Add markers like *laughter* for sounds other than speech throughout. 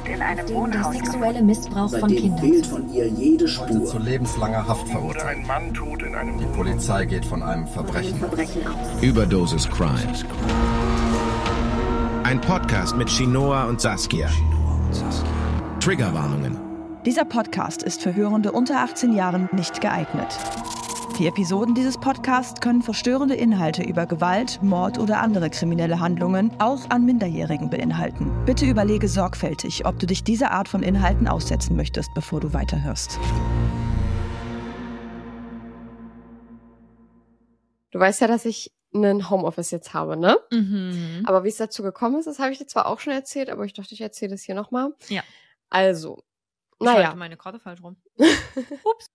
Gegen der sexuelle Missbrauch von dem Kindern. fehlt von ihr jede zu Spur. lebenslanger Haft verurteilt. ein Mann tot in einem Die Polizei geht von einem Verbrechen. Überdosis Crime. Ein Podcast mit Shinoa und Saskia. Triggerwarnungen. Dieser Podcast ist für Hörende unter 18 Jahren nicht geeignet. Die Episoden dieses Podcasts können verstörende Inhalte über Gewalt, Mord oder andere kriminelle Handlungen auch an Minderjährigen beinhalten. Bitte überlege sorgfältig, ob du dich dieser Art von Inhalten aussetzen möchtest, bevor du weiterhörst. Du weißt ja, dass ich einen Homeoffice jetzt habe, ne? Mhm. Aber wie es dazu gekommen ist, das habe ich dir zwar auch schon erzählt, aber ich dachte, ich erzähle es hier nochmal. Ja. Also, naja. halte meine Karte falsch rum. *laughs*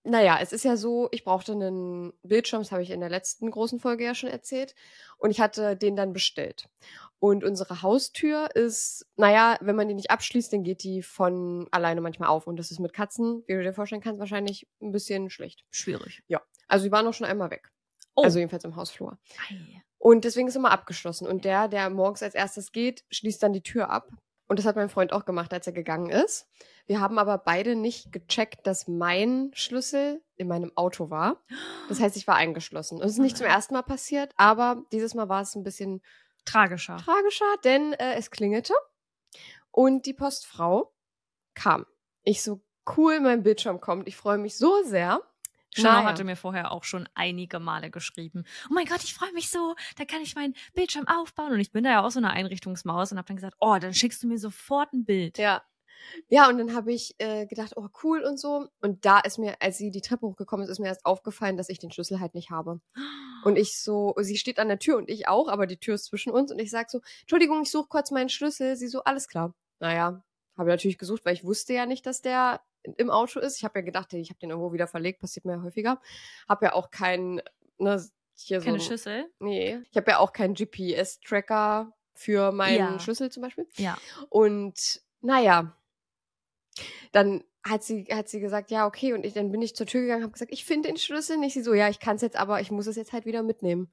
Naja, es ist ja so, ich brauchte einen Bildschirm, das habe ich in der letzten großen Folge ja schon erzählt. Und ich hatte den dann bestellt. Und unsere Haustür ist, naja, wenn man die nicht abschließt, dann geht die von alleine manchmal auf. Und das ist mit Katzen, wie du dir vorstellen kannst, wahrscheinlich ein bisschen schlecht. Schwierig. Also die waren auch schon einmal weg. Oh. Also jedenfalls im Hausflur. Ei. Und deswegen ist immer abgeschlossen. Und der, der morgens als erstes geht, schließt dann die Tür ab. Und das hat mein Freund auch gemacht, als er gegangen ist. Wir haben aber beide nicht gecheckt, dass mein Schlüssel in meinem Auto war. Das heißt, ich war eingeschlossen. Und es ist nicht zum ersten Mal passiert, aber dieses Mal war es ein bisschen Tragischer. tragischer, denn äh, es klingelte und die Postfrau kam. Ich so, cool, mein Bildschirm kommt. Ich freue mich so sehr. Naja. hatte mir vorher auch schon einige Male geschrieben. Oh mein Gott, ich freue mich so. Da kann ich meinen Bildschirm aufbauen. Und ich bin da ja auch so eine Einrichtungsmaus und habe dann gesagt, oh, dann schickst du mir sofort ein Bild. Ja. Ja, und dann habe ich äh, gedacht, oh cool und so. Und da ist mir, als sie die Treppe hochgekommen ist, ist mir erst aufgefallen, dass ich den Schlüssel halt nicht habe. Und ich so, sie steht an der Tür und ich auch, aber die Tür ist zwischen uns und ich sag so, Entschuldigung, ich suche kurz meinen Schlüssel. Sie so, alles klar. Naja, habe natürlich gesucht, weil ich wusste ja nicht, dass der im Auto ist. Ich habe ja gedacht, ich habe den irgendwo wieder verlegt, passiert mir ja häufiger. Habe ja auch keinen, ne, hier Keine so. Schüssel? Nee, ich habe ja auch keinen GPS-Tracker für meinen Ja. Schlüssel zum Beispiel. Ja. Und naja, dann hat sie, hat sie gesagt, ja, okay. Und ich, dann bin ich zur Tür gegangen, habe gesagt, ich finde den Schlüssel nicht. Sie so, ja, ich kann es jetzt, aber ich muss es jetzt halt wieder mitnehmen.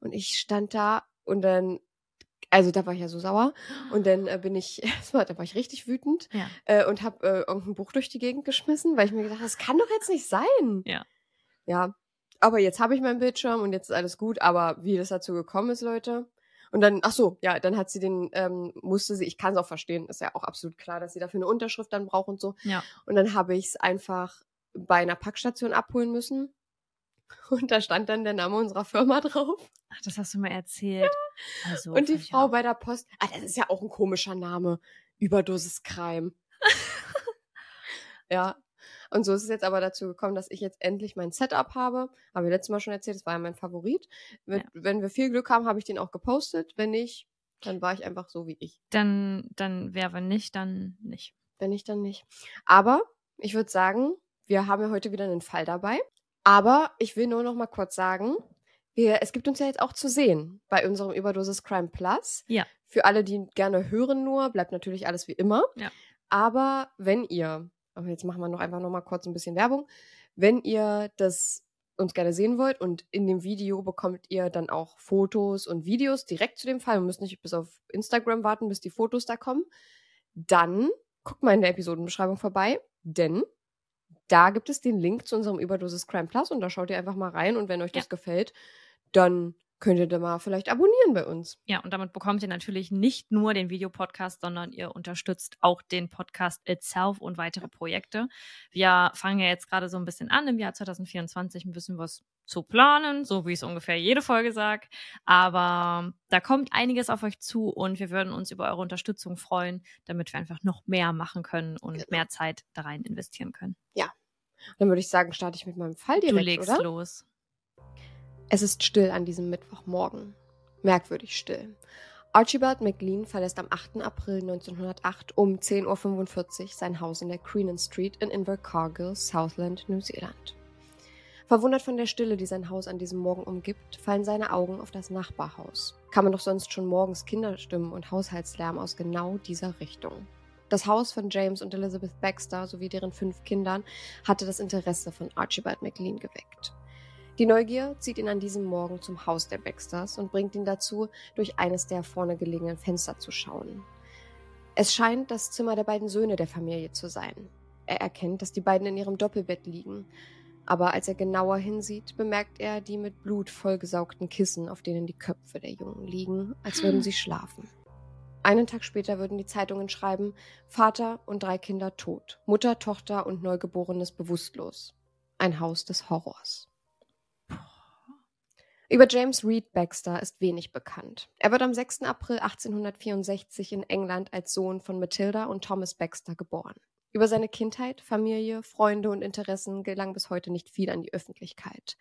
Und ich stand da und dann, also da war ich ja so sauer. Und dann äh, bin ich, *laughs* erstmal, da war ich richtig wütend Ja. äh, und habe äh, irgendein Buch durch die Gegend geschmissen, weil ich mir gedacht habe, das kann doch jetzt nicht sein. Ja. Ja. Aber jetzt habe ich meinen Bildschirm und jetzt ist alles gut. Aber wie das dazu gekommen ist, Leute. Und dann, ach so, ja, dann hat sie den, ähm, musste sie, ich kann es auch verstehen, ist ja auch absolut klar, dass sie dafür eine Unterschrift dann braucht und so. Ja. Und dann habe ich es einfach bei einer Packstation abholen müssen. Und da stand dann der Name unserer Firma drauf. Ach, das hast du mir erzählt. Also, und die Frau auch. bei der Post, ah, das ist ja auch ein komischer Name. Überdosis Crime. *laughs* ja. Und so ist es jetzt aber dazu gekommen, dass ich jetzt endlich mein Setup habe. Habe ich letztes Mal schon erzählt, das war ja mein Favorit. Wenn, Ja. wenn wir viel Glück haben, habe ich den auch gepostet. Wenn nicht, dann war ich einfach so wie ich. Dann, dann wäre wenn nicht, dann nicht. Wenn nicht, dann nicht. Aber ich würde sagen, wir haben ja heute wieder einen Fall dabei. Aber ich will nur noch mal kurz sagen, wir, es gibt uns ja jetzt auch zu sehen bei unserem Überdosis Crime Plus. Ja. Für alle, die gerne hören nur, bleibt natürlich alles wie immer. Ja. Aber wenn ihr, aber jetzt machen wir noch einfach noch mal kurz ein bisschen Werbung, wenn ihr das uns gerne sehen wollt und in dem Video bekommt ihr dann auch Fotos und Videos direkt zu dem Fall. Wir müssen nicht bis auf Instagram warten, bis die Fotos da kommen. Dann guckt mal in der Episodenbeschreibung vorbei, denn da gibt es den Link zu unserem Überdosis Crime Plus und da schaut ihr einfach mal rein und wenn euch das gefällt, dann könnt ihr da mal vielleicht abonnieren bei uns. Ja, und damit bekommt ihr natürlich nicht nur den Videopodcast, sondern ihr unterstützt auch den Podcast itself und weitere Projekte. Wir fangen ja jetzt gerade so ein bisschen an, im Jahr 2024 ein bisschen was zu planen, so wie ich es ungefähr jede Folge sage. Aber da kommt einiges auf euch zu und wir würden uns über eure Unterstützung freuen, damit wir einfach noch mehr machen können und Genau. mehr Zeit da rein investieren können. Dann würde ich sagen, starte ich mit meinem Fall direkt, du legst oder? los. Es ist still an diesem Mittwochmorgen. Merkwürdig still. Archibald McLean verlässt am 8. April 1908 um 10.45 Uhr sein Haus in der Creenan Street in Invercargill, Southland, Neuseeland. Verwundert von der Stille, die sein Haus an diesem Morgen umgibt, fallen seine Augen auf das Nachbarhaus. Kam man doch sonst schon morgens Kinderstimmen und Haushaltslärm aus genau dieser Richtung. Das Haus von James und Elizabeth Baxter sowie deren fünf Kindern hatte das Interesse von Archibald McLean geweckt. Die Neugier zieht ihn an diesem Morgen zum Haus der Baxters und bringt ihn dazu, durch eines der vorne gelegenen Fenster zu schauen. Es scheint das Zimmer der beiden Söhne der Familie zu sein. Er erkennt, dass die beiden in ihrem Doppelbett liegen, aber als er genauer hinsieht, bemerkt er die mit Blut vollgesaugten Kissen, auf denen die Köpfe der Jungen liegen, als würden sie schlafen. Einen Tag später würden die Zeitungen schreiben, Vater und drei Kinder tot, Mutter, Tochter und Neugeborenes bewusstlos. Ein Haus des Horrors. Über James Reed Baxter ist wenig bekannt. Er wird am 6. April 1864 in England als Sohn von Matilda und Thomas Baxter geboren. Über seine Kindheit, Familie, Freunde und Interessen gelang bis heute nicht viel an die Öffentlichkeit.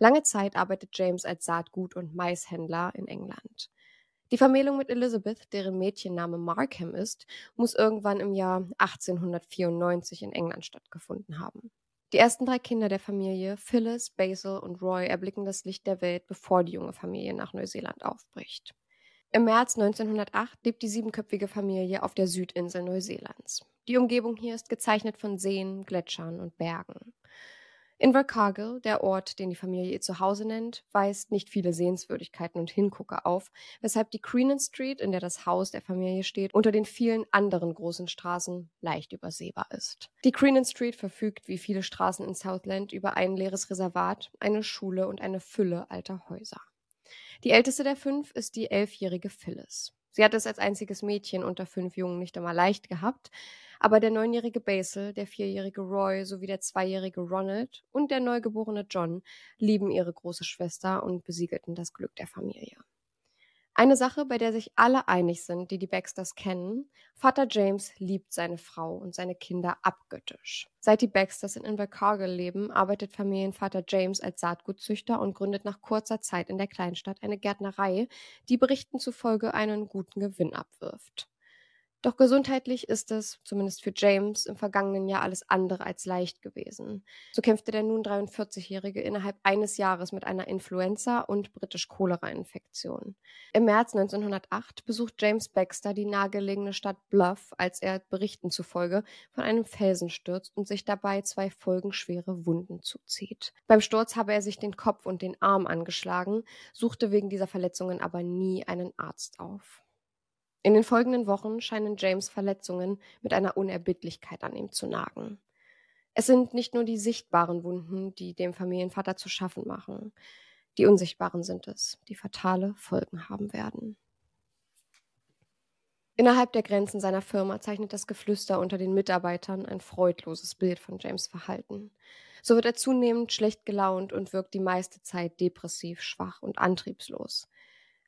Lange Zeit arbeitet James als Saatgut- und Maishändler in England. Die Vermählung mit Elizabeth, deren Mädchenname Markham ist, muss irgendwann im Jahr 1894 in England stattgefunden haben. Die ersten drei Kinder der Familie, Phyllis, Basil und Roy, erblicken das Licht der Welt, bevor die junge Familie nach Neuseeland aufbricht. Im März 1908 lebt die siebenköpfige Familie auf der Südinsel Neuseelands. Die Umgebung hier ist gezeichnet von Seen, Gletschern und Bergen. Invercargill, der Ort, den die Familie ihr Zuhause nennt, weist nicht viele Sehenswürdigkeiten und Hingucker auf, weshalb die Creenan Street, in der das Haus der Familie steht, unter den vielen anderen großen Straßen leicht übersehbar ist. Die Creenan Street verfügt, wie viele Straßen in Southland, über ein leeres Reservat, eine Schule und eine Fülle alter Häuser. Die älteste der fünf ist die elfjährige Phyllis. Sie hat es als einziges Mädchen unter fünf Jungen nicht einmal leicht gehabt, aber der neunjährige Basil, der vierjährige Roy sowie der zweijährige Ronald und der neugeborene John lieben ihre große Schwester und besiegelten das Glück der Familie. Eine Sache, bei der sich alle einig sind, die die Baxters kennen. Vater James liebt seine Frau und seine Kinder abgöttisch. Seit die Baxters in Invercargill leben, arbeitet Familienvater James als Saatgutzüchter und gründet nach kurzer Zeit in der Kleinstadt eine Gärtnerei, die Berichten zufolge einen guten Gewinn abwirft. Doch gesundheitlich ist es, zumindest für James, im vergangenen Jahr alles andere als leicht gewesen. So kämpfte der nun 43-Jährige innerhalb eines Jahres mit einer Influenza- und britisch-Cholera-Infektion. Im März 1908 besucht James Baxter die nahegelegene Stadt Bluff, als er Berichten zufolge von einem Felsen stürzt und sich dabei zwei folgenschwere Wunden zuzieht. Beim Sturz habe er sich den Kopf und den Arm angeschlagen, suchte wegen dieser Verletzungen aber nie einen Arzt auf. In den folgenden Wochen scheinen James Verletzungen mit einer Unerbittlichkeit an ihm zu nagen. Es sind nicht nur die sichtbaren Wunden, die dem Familienvater zu schaffen machen. Die unsichtbaren sind es, die fatale Folgen haben werden. Innerhalb der Grenzen seiner Firma zeichnet das Geflüster unter den Mitarbeitern ein freudloses Bild von James Verhalten. So wird er zunehmend schlecht gelaunt und wirkt die meiste Zeit depressiv, schwach und antriebslos.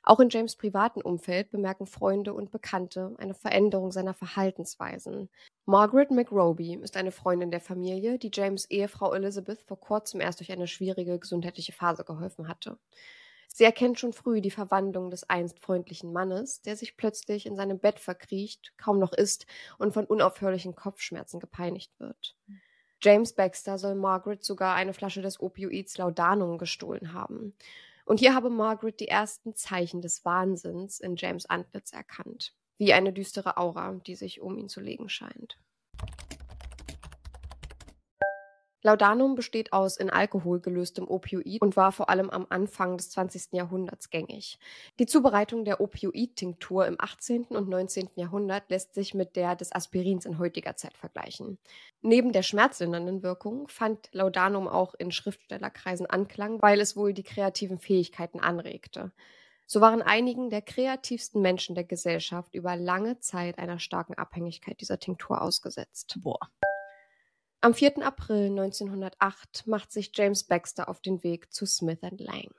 Auch in James' privaten Umfeld bemerken Freunde und Bekannte eine Veränderung seiner Verhaltensweisen. Margaret McRoby ist eine Freundin der Familie, die James' Ehefrau Elizabeth vor kurzem erst durch eine schwierige gesundheitliche Phase geholfen hatte. Sie erkennt schon früh die Verwandlung des einst freundlichen Mannes, der sich plötzlich in seinem Bett verkriecht, kaum noch isst und von unaufhörlichen Kopfschmerzen gepeinigt wird. James Baxter soll Margaret sogar eine Flasche des Opioids Laudanum gestohlen haben. Und hier habe Margaret die ersten Zeichen des Wahnsinns in James Antlitz erkannt, wie eine düstere Aura, die sich um ihn zu legen scheint. Laudanum besteht aus in Alkohol gelöstem Opioid und war vor allem am Anfang des 20. Jahrhunderts gängig. Die Zubereitung der Opioid-Tinktur im 18. und 19. Jahrhundert lässt sich mit der des Aspirins in heutiger Zeit vergleichen. Neben der schmerzlindernden Wirkung fand Laudanum auch in Schriftstellerkreisen Anklang, weil es wohl die kreativen Fähigkeiten anregte. So waren einigen der kreativsten Menschen der Gesellschaft über lange Zeit einer starken Abhängigkeit dieser Tinktur ausgesetzt. Boah. Am 4. April 1908 macht sich James Baxter auf den Weg zu Smith Lang.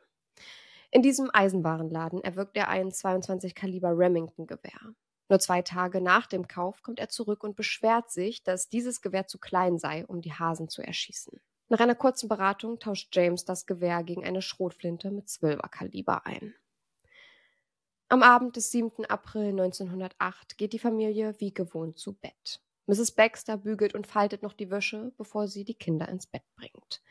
In diesem Eisenwarenladen erwirkt er ein 22 Kaliber Remington Gewehr. Nur zwei Tage nach dem Kauf kommt er zurück und beschwert sich, dass dieses Gewehr zu klein sei, um die Hasen zu erschießen. Nach einer kurzen Beratung tauscht James das Gewehr gegen eine Schrotflinte mit 12er Kaliber ein. Am Abend des 7. April 1908 geht die Familie wie gewohnt zu Bett. Mrs. Baxter bügelt und faltet noch die Wäsche, bevor sie die Kinder ins Bett bringt.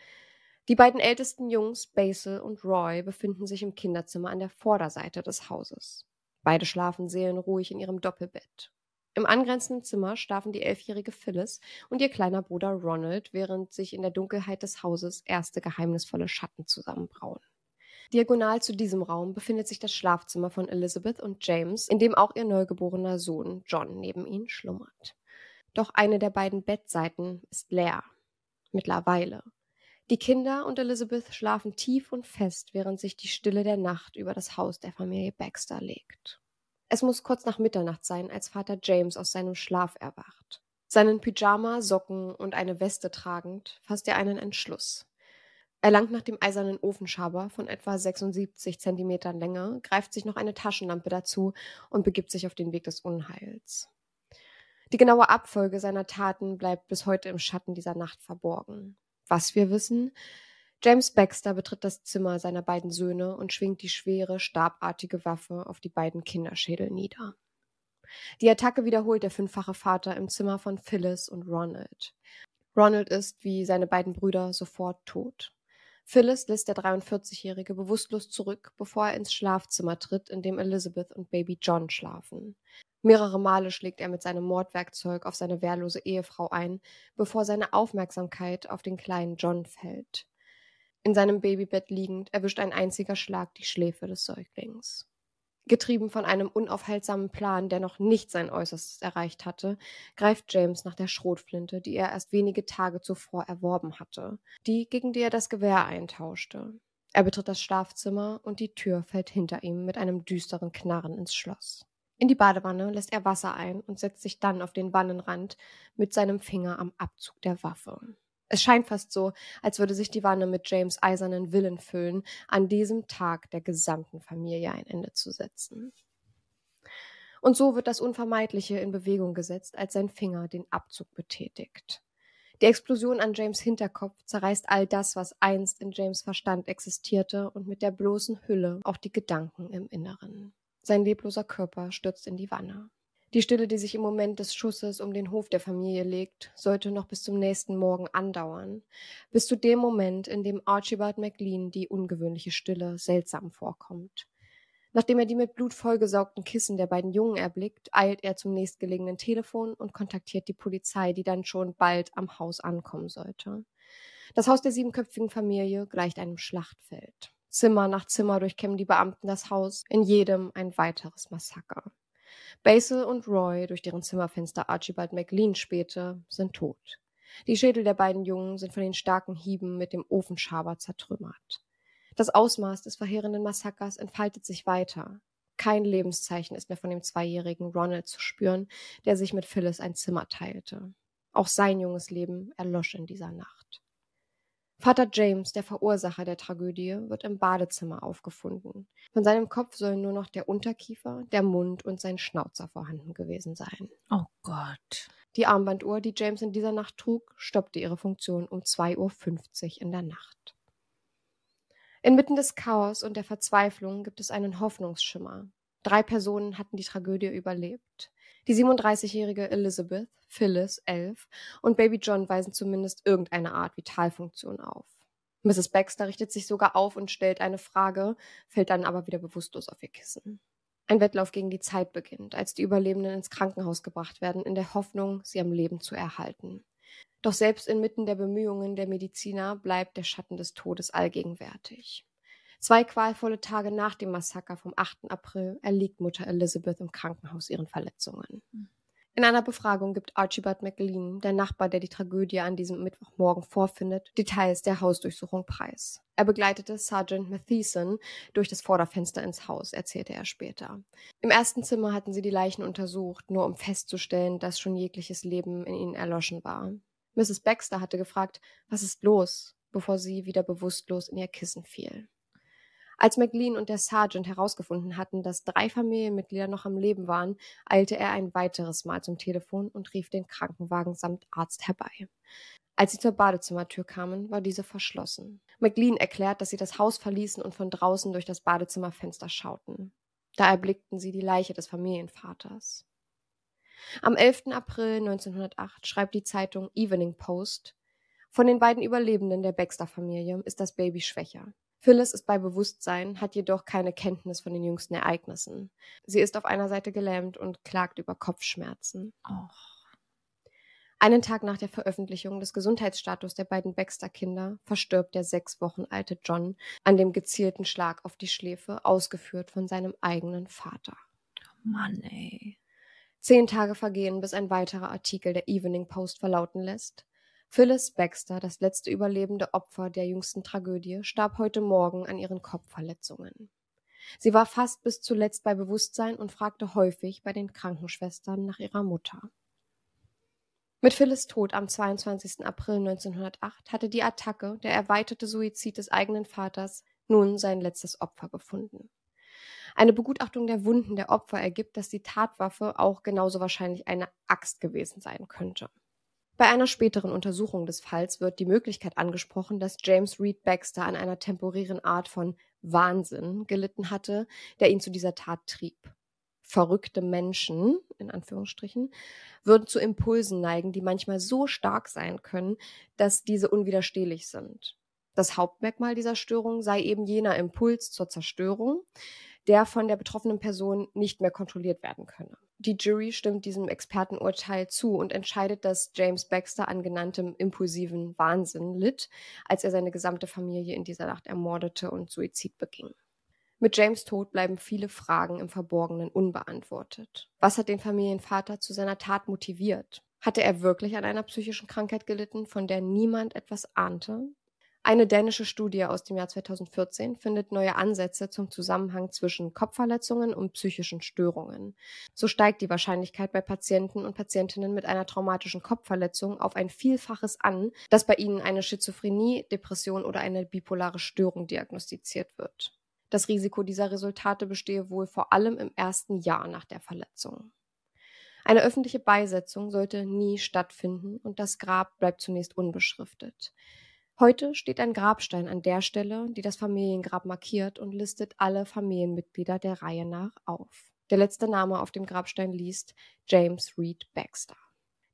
Die beiden ältesten Jungs, Basil und Roy, befinden sich im Kinderzimmer an der Vorderseite des Hauses. Beide schlafen seelenruhig in ihrem Doppelbett. Im angrenzenden Zimmer schlafen die elfjährige Phyllis und ihr kleiner Bruder Ronald, während sich in der Dunkelheit des Hauses erste geheimnisvolle Schatten zusammenbrauen. Diagonal zu diesem Raum befindet sich das Schlafzimmer von Elizabeth und James, in dem auch ihr neugeborener Sohn John neben ihnen schlummert. Doch eine der beiden Bettseiten ist leer. Mittlerweile. Die Kinder und Elizabeth schlafen tief und fest, während sich die Stille der Nacht über das Haus der Familie Baxter legt. Es muss kurz nach Mitternacht sein, als Vater James aus seinem Schlaf erwacht. Seinen Pyjama, Socken und eine Weste tragend, fasst er einen Entschluss. Er langt nach dem eisernen Ofenschaber von etwa 76 Zentimetern Länge, greift sich noch eine Taschenlampe dazu und begibt sich auf den Weg des Unheils. Die genaue Abfolge seiner Taten bleibt bis heute im Schatten dieser Nacht verborgen. Was wir wissen, James Baxter betritt das Zimmer seiner beiden Söhne und schwingt die schwere, stabartige Waffe auf die beiden Kinderschädel nieder. Die Attacke wiederholt der fünffache Vater im Zimmer von Phyllis und Ronald. Ronald ist, wie seine beiden Brüder, sofort tot. Phyllis lässt der 43-Jährige bewusstlos zurück, bevor er ins Schlafzimmer tritt, in dem Elizabeth und Baby John schlafen. Mehrere Male schlägt er mit seinem Mordwerkzeug auf seine wehrlose Ehefrau ein, bevor seine Aufmerksamkeit auf den kleinen John fällt. In seinem Babybett liegend erwischt ein einziger Schlag die Schläfe des Säuglings. Getrieben von einem unaufhaltsamen Plan, der noch nicht sein Äußerstes erreicht hatte, greift James nach der Schrotflinte, die er erst wenige Tage zuvor erworben hatte, die, gegen die er das Gewehr eintauschte. Er betritt das Schlafzimmer und die Tür fällt hinter ihm mit einem düsteren Knarren ins Schloss. In die Badewanne lässt er Wasser ein und setzt sich dann auf den Wannenrand mit seinem Finger am Abzug der Waffe. Es scheint fast so, als würde sich die Wanne mit James eisernen Willen füllen, an diesem Tag der gesamten Familie ein Ende zu setzen. Und so wird das Unvermeidliche in Bewegung gesetzt, als sein Finger den Abzug betätigt. Die Explosion an James Hinterkopf zerreißt all das, was einst in James Verstand existierte und mit der bloßen Hülle auch die Gedanken im Inneren. Sein lebloser Körper stürzt in die Wanne. Die Stille, die sich im Moment des Schusses um den Hof der Familie legt, sollte noch bis zum nächsten Morgen andauern. Bis zu dem Moment, in dem Archibald McLean die ungewöhnliche Stille seltsam vorkommt. Nachdem er die mit Blut vollgesaugten Kissen der beiden Jungen erblickt, eilt er zum nächstgelegenen Telefon und kontaktiert die Polizei, die dann schon bald am Haus ankommen sollte. Das Haus der siebenköpfigen Familie gleicht einem Schlachtfeld. Zimmer nach Zimmer durchkämmen die Beamten das Haus, in jedem ein weiteres Massaker. Basil und Roy, durch deren Zimmerfenster Archibald McLean spähte, sind tot. Die Schädel der beiden Jungen sind von den starken Hieben mit dem Ofenschaber zertrümmert. Das Ausmaß des verheerenden Massakers entfaltet sich weiter. Kein Lebenszeichen ist mehr von dem zweijährigen Ronald zu spüren, der sich mit Phyllis ein Zimmer teilte. Auch sein junges Leben erlosch in dieser Nacht. Vater James, der Verursacher der Tragödie, wird im Badezimmer aufgefunden. Von seinem Kopf sollen nur noch der Unterkiefer, der Mund und sein Schnauzer vorhanden gewesen sein. Oh Gott. Die Armbanduhr, die James in dieser Nacht trug, stoppte ihre Funktion um 2.50 Uhr in der Nacht. Inmitten des Chaos und der Verzweiflung gibt es einen Hoffnungsschimmer. Drei Personen hatten die Tragödie überlebt. Die 37-jährige Elizabeth, Phyllis, elf, und Baby John weisen zumindest irgendeine Art Vitalfunktion auf. Mrs. Baxter richtet sich sogar auf und stellt eine Frage, fällt dann aber wieder bewusstlos auf ihr Kissen. Ein Wettlauf gegen die Zeit beginnt, als die Überlebenden ins Krankenhaus gebracht werden, in der Hoffnung, sie am Leben zu erhalten. Doch selbst inmitten der Bemühungen der Mediziner bleibt der Schatten des Todes allgegenwärtig. Zwei qualvolle Tage nach dem Massaker vom 8. April erliegt Mutter Elizabeth im Krankenhaus ihren Verletzungen. In einer Befragung gibt Archibald McLean, der Nachbar, der die Tragödie an diesem Mittwochmorgen vorfindet, Details der Hausdurchsuchung preis. Er begleitete Sergeant Matheson durch das Vorderfenster ins Haus, erzählte er später. Im ersten Zimmer hatten sie die Leichen untersucht, nur um festzustellen, dass schon jegliches Leben in ihnen erloschen war. Mrs. Baxter hatte gefragt, was ist los, bevor sie wieder bewusstlos in ihr Kissen fiel. Als McLean und der Sergeant herausgefunden hatten, dass drei Familienmitglieder noch am Leben waren, eilte er ein weiteres Mal zum Telefon und rief den Krankenwagen samt Arzt herbei. Als sie zur Badezimmertür kamen, war diese verschlossen. McLean erklärt, dass sie das Haus verließen und von draußen durch das Badezimmerfenster schauten. Da erblickten sie die Leiche des Familienvaters. Am 11. April 1908 schreibt die Zeitung Evening Post, von den beiden Überlebenden der Baxter-Familie ist das Baby schwächer. Phyllis ist bei Bewusstsein, hat jedoch keine Kenntnis von den jüngsten Ereignissen. Sie ist auf einer Seite gelähmt und klagt über Kopfschmerzen. Oh. Einen Tag nach der Veröffentlichung des Gesundheitsstatus der beiden Baxter-Kinder verstirbt der sechs Wochen alte John an dem gezielten Schlag auf die Schläfe, ausgeführt von seinem eigenen Vater. Mann, ey. Zehn Tage vergehen, bis ein weiterer Artikel der Evening Post verlauten lässt. Phyllis Baxter, das letzte überlebende Opfer der jüngsten Tragödie, starb heute Morgen an ihren Kopfverletzungen. Sie war fast bis zuletzt bei Bewusstsein und fragte häufig bei den Krankenschwestern nach ihrer Mutter. Mit Phyllis Tod am 22. April 1908 hatte die Attacke, der erweiterte Suizid des eigenen Vaters, nun sein letztes Opfer gefunden. Eine Begutachtung der Wunden der Opfer ergibt, dass die Tatwaffe auch genauso wahrscheinlich eine Axt gewesen sein könnte. Bei einer späteren Untersuchung des Falls wird die Möglichkeit angesprochen, dass James Reed Baxter an einer temporären Art von Wahnsinn gelitten hatte, der ihn zu dieser Tat trieb verrückte Menschen, in Anführungsstrichen, würden zu Impulsen neigen, die manchmal so stark sein können, dass diese unwiderstehlich sind. Das Hauptmerkmal dieser Störung sei eben jener Impuls zur Zerstörung, der von der betroffenen Person nicht mehr kontrolliert werden könne. Die Jury stimmt diesem Expertenurteil zu und entscheidet, dass James Baxter an genanntem impulsiven Wahnsinn litt, als er seine gesamte Familie in dieser Nacht ermordete und Suizid beging. Mit James Tod bleiben viele Fragen im Verborgenen unbeantwortet. Was hat den Familienvater zu seiner Tat motiviert? Hatte er wirklich an einer psychischen Krankheit gelitten, von der niemand etwas ahnte? Eine dänische Studie aus dem Jahr 2014 findet neue Ansätze zum Zusammenhang zwischen Kopfverletzungen und psychischen Störungen. So steigt die Wahrscheinlichkeit bei Patienten und Patientinnen mit einer traumatischen Kopfverletzung auf ein Vielfaches an, dass bei ihnen eine Schizophrenie, Depression oder eine bipolare Störung diagnostiziert wird. Das Risiko dieser Resultate bestehe wohl vor allem im ersten Jahr nach der Verletzung. Eine öffentliche Beisetzung sollte nie stattfinden und das Grab bleibt zunächst unbeschriftet. Heute steht ein Grabstein an der Stelle, die das Familiengrab markiert und listet alle Familienmitglieder der Reihe nach auf. Der letzte Name auf dem Grabstein liest James Reed Baxter.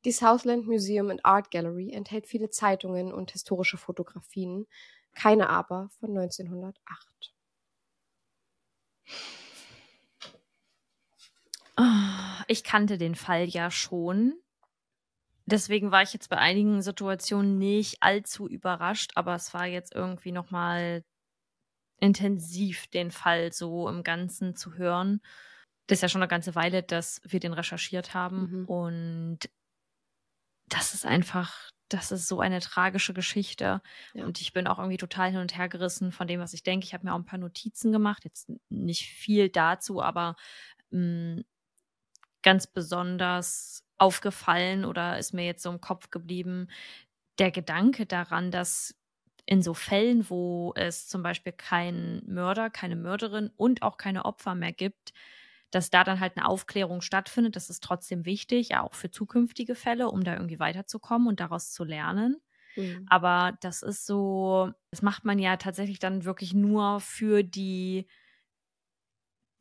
Die Southland Museum and Art Gallery enthält viele Zeitungen und historische Fotografien, keine aber von 1908. Ah, ich kannte den Fall ja schon. Deswegen war ich jetzt bei einigen Situationen nicht allzu überrascht, aber es war jetzt irgendwie nochmal intensiv, den Fall so im Ganzen zu hören. Das ist ja schon eine ganze Weile, dass wir den recherchiert haben. Mhm. Und das ist einfach, das ist so eine tragische Geschichte. Ja. Und ich bin auch irgendwie total hin und her gerissen von dem, was ich denke. Ich habe mir auch ein paar Notizen gemacht, jetzt nicht viel dazu, aber mh, ganz besonders aufgefallen oder ist mir jetzt so im Kopf geblieben, der Gedanke daran, dass in so Fällen, wo es zum Beispiel keinen Mörder, keine Mörderin und auch keine Opfer mehr gibt, dass da dann halt eine Aufklärung stattfindet. Das ist trotzdem wichtig, ja auch für zukünftige Fälle, um da irgendwie weiterzukommen und daraus zu lernen. Mhm. Aber das ist so, das macht man ja tatsächlich dann wirklich nur für die,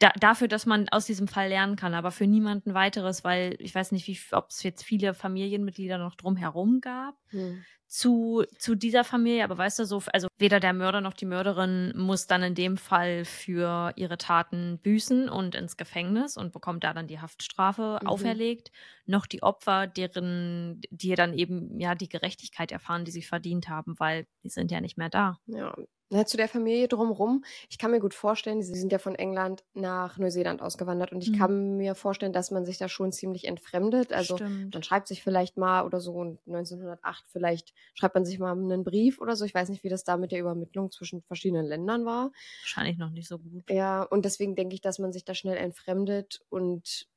da, dafür, dass man aus diesem Fall lernen kann, aber für niemanden weiteres, weil ich weiß nicht, wie, ob es jetzt viele Familienmitglieder noch drumherum gab Mhm. zu, zu dieser Familie, aber weißt du, so, also weder der Mörder noch die Mörderin muss dann in dem Fall für ihre Taten büßen und ins Gefängnis und bekommt da dann die Haftstrafe Mhm. auferlegt, noch die Opfer, deren, die dann eben ja die Gerechtigkeit erfahren, die sie verdient haben, weil die sind ja nicht mehr da. Ja. Ja, zu der Familie drumherum. Ich kann mir gut vorstellen, sie sind ja von England nach Neuseeland ausgewandert und ich Mhm. kann mir vorstellen, dass man sich da schon ziemlich entfremdet. Also Stimmt. man schreibt sich vielleicht mal oder so und 1908 vielleicht schreibt man sich mal einen Brief oder so. Ich weiß nicht, wie das da mit der Übermittlung zwischen verschiedenen Ländern war. Wahrscheinlich noch nicht so gut. Ja, und deswegen denke ich, dass man sich da schnell entfremdet und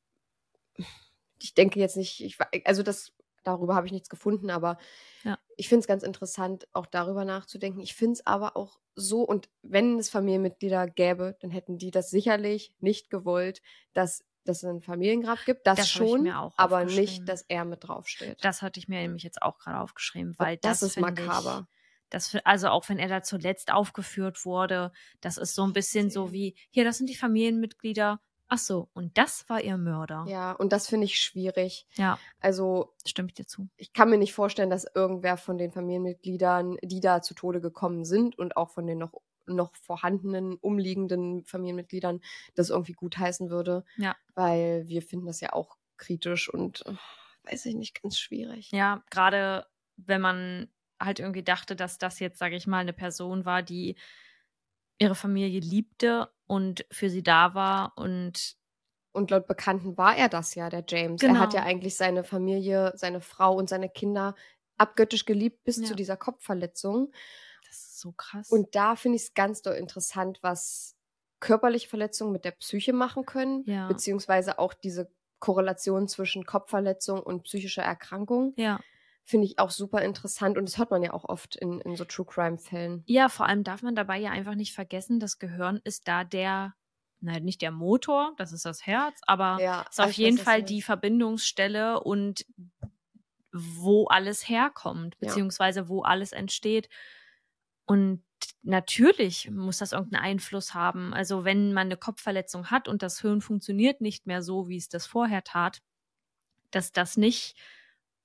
ich denke jetzt nicht, ich, also das, darüber habe ich nichts gefunden, aber Ja. ich finde es ganz interessant, auch darüber nachzudenken. Ich finde es aber auch so, und wenn es Familienmitglieder gäbe, dann hätten die das sicherlich nicht gewollt, dass dass es ein Familiengrab gibt. Das, Das schon, mir auch aber nicht, dass er mit draufsteht. Das hatte ich mir nämlich jetzt auch gerade aufgeschrieben, weil das das, ist finde ich- makaber. Das, also auch wenn er da zuletzt aufgeführt wurde, das ist so ein bisschen so wie, hier, das sind die Familienmitglieder, Ach so, und das war ihr Mörder. Ja, und das finde ich schwierig. Ja, Also stimme ich dir zu. ich kann mir nicht vorstellen, dass irgendwer von den Familienmitgliedern, die da zu Tode gekommen sind und auch von den noch, noch vorhandenen, umliegenden Familienmitgliedern, das irgendwie gutheißen würde. Ja. Weil wir finden das ja auch kritisch und äh, weiß ich nicht, ganz schwierig. Ja, gerade wenn man halt irgendwie dachte, dass das jetzt, sage ich mal, eine Person war, die ihre Familie liebte und für sie da war und Und laut Bekannten war er das ja, der James. Er hat Genau. ja eigentlich seine Familie, seine Frau und seine Kinder abgöttisch geliebt bis Ja. zu dieser Kopfverletzung. das ist so krass. Und da finde ich es ganz doll interessant, was körperliche Verletzungen mit der Psyche machen können, Ja. beziehungsweise auch diese Korrelation zwischen Kopfverletzung und psychischer Erkrankung. ja. Finde ich auch super interessant und das hört man ja auch oft in, in so True Crime-Fällen. Ja, vor allem darf man dabei ja einfach nicht vergessen, das Gehirn ist da der, nein, nicht der Motor, das ist das Herz, aber Ja, ist auf jeden Fall die. Verbindungsstelle und wo alles herkommt, Ja. beziehungsweise wo alles entsteht. Und natürlich muss das irgendeinen Einfluss haben. Also wenn man eine Kopfverletzung hat und das Hirn funktioniert nicht mehr so, wie es das vorher tat, dass das nicht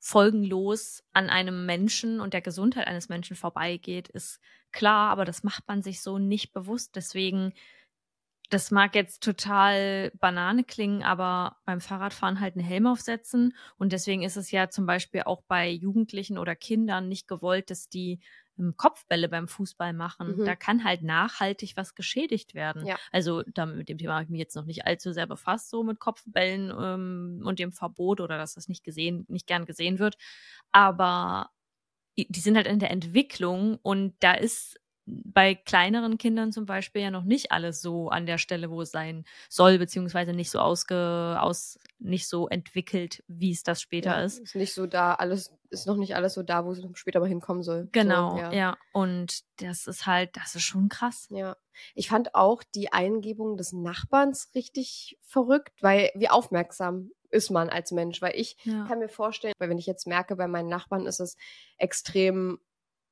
folgenlos an einem Menschen und der Gesundheit eines Menschen vorbeigeht, ist klar, aber das macht man sich so nicht bewusst. Deswegen, das mag jetzt total Banane klingen, aber beim Fahrradfahren halt einen Helm aufsetzen. Und deswegen ist es ja zum Beispiel auch bei Jugendlichen oder Kindern nicht gewollt, dass die Kopfbälle beim Fußball machen. Mhm. Da kann halt nachhaltig was geschädigt werden. Ja. Also da, mit dem Thema habe ich mich jetzt noch nicht allzu sehr befasst, so mit Kopfbällen ähm, und dem Verbot oder dass das nicht gesehen, nicht gern gesehen wird. Aber die die sind halt in der Entwicklung und da ist bei kleineren Kindern zum Beispiel ja noch nicht alles so an der Stelle, wo es sein soll, beziehungsweise nicht so ausge, aus, nicht so entwickelt, wie es das später ja, ist. Ist nicht so da, alles, ist noch nicht alles so da, wo es später mal hinkommen soll. Genau, so, ja. ja. Und das ist halt, das ist schon krass. Ja, ich fand auch die Eingebung des Nachbarns richtig verrückt, weil wie aufmerksam ist man als Mensch, weil ich Ja. kann mir vorstellen, weil wenn ich jetzt merke, bei meinen Nachbarn ist es extrem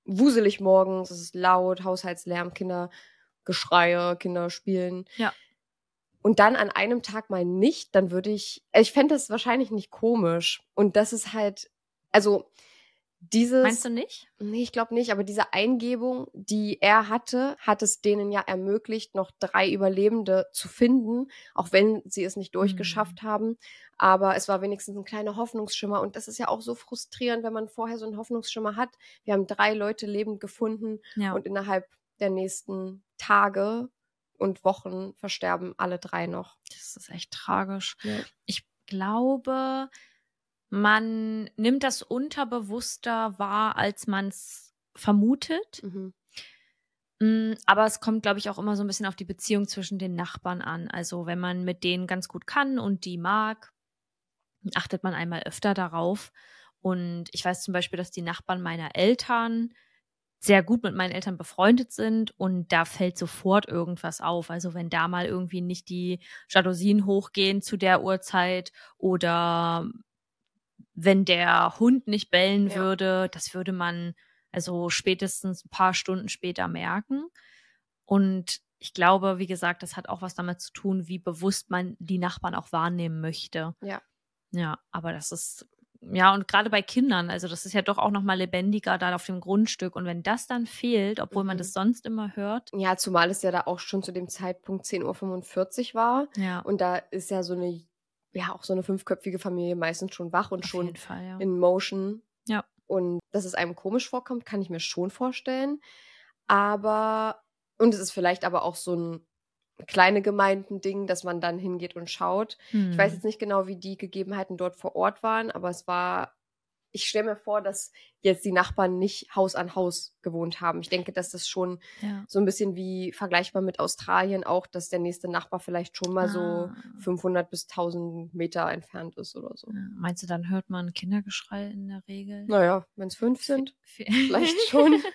wuselig morgens, es ist laut, Haushaltslärm, Kindergeschreie, Kinder spielen. Ja. Und dann an einem Tag mal nicht, dann würde ich, also ich fände das wahrscheinlich nicht komisch. Und das ist halt, also dieses. Meinst du nicht? Nee, ich glaube nicht, aber diese Eingebung, die er hatte, hat es denen ja ermöglicht, noch drei Überlebende zu finden, auch wenn sie es nicht durchgeschafft haben. Aber es war wenigstens ein kleiner Hoffnungsschimmer und das ist ja auch so frustrierend, wenn man vorher so einen Hoffnungsschimmer hat. Wir haben drei Leute lebend gefunden Ja. und innerhalb der nächsten Tage und Wochen versterben alle drei noch. Das ist echt tragisch. Ja. Ich glaube, man nimmt das unterbewusster wahr, als man es vermutet. Mhm. Mm, Aber es kommt, glaube ich, auch immer so ein bisschen auf die Beziehung zwischen den Nachbarn an. Also wenn man mit denen ganz gut kann und die mag, achtet man einmal öfter darauf. Und ich weiß zum Beispiel, dass die Nachbarn meiner Eltern sehr gut mit meinen Eltern befreundet sind und da fällt sofort irgendwas auf. Also wenn da mal irgendwie nicht die Jalousien hochgehen zu der Uhrzeit oder wenn der Hund nicht bellen Ja. würde, das würde man also spätestens ein paar Stunden später merken. Und ich glaube, wie gesagt, das hat auch was damit zu tun, wie bewusst man die Nachbarn auch wahrnehmen möchte. Ja. Ja, aber das ist ja und gerade bei Kindern, also das ist ja doch auch noch mal lebendiger da auf dem Grundstück und wenn das dann fehlt, obwohl man Mhm. das sonst immer hört. Ja, zumal es ja da auch schon zu dem Zeitpunkt 10.45 Uhr war. Ja. Und da ist ja so eine, ja, auch so eine fünfköpfige Familie meistens schon wach und auf schon Fall, ja. in Motion. Ja. Und dass es einem komisch vorkommt, kann ich mir schon vorstellen. Aber, und es ist vielleicht aber auch so ein kleine Gemeinden-Ding, dass man dann hingeht und schaut. Ich weiß Hm. jetzt nicht genau, wie die Gegebenheiten dort vor Ort waren, aber es war, ich stelle mir vor, dass jetzt die Nachbarn nicht Haus an Haus gewohnt haben. Ich denke, dass das schon ja. so ein bisschen wie vergleichbar mit Australien auch, dass der nächste Nachbar vielleicht schon mal so Ah. 500 bis 1000 Meter entfernt ist oder so. Ja. Meinst du, dann hört man Kindergeschrei in der Regel? Naja, wenn es fünf sind. Vi- vielleicht schon. *laughs*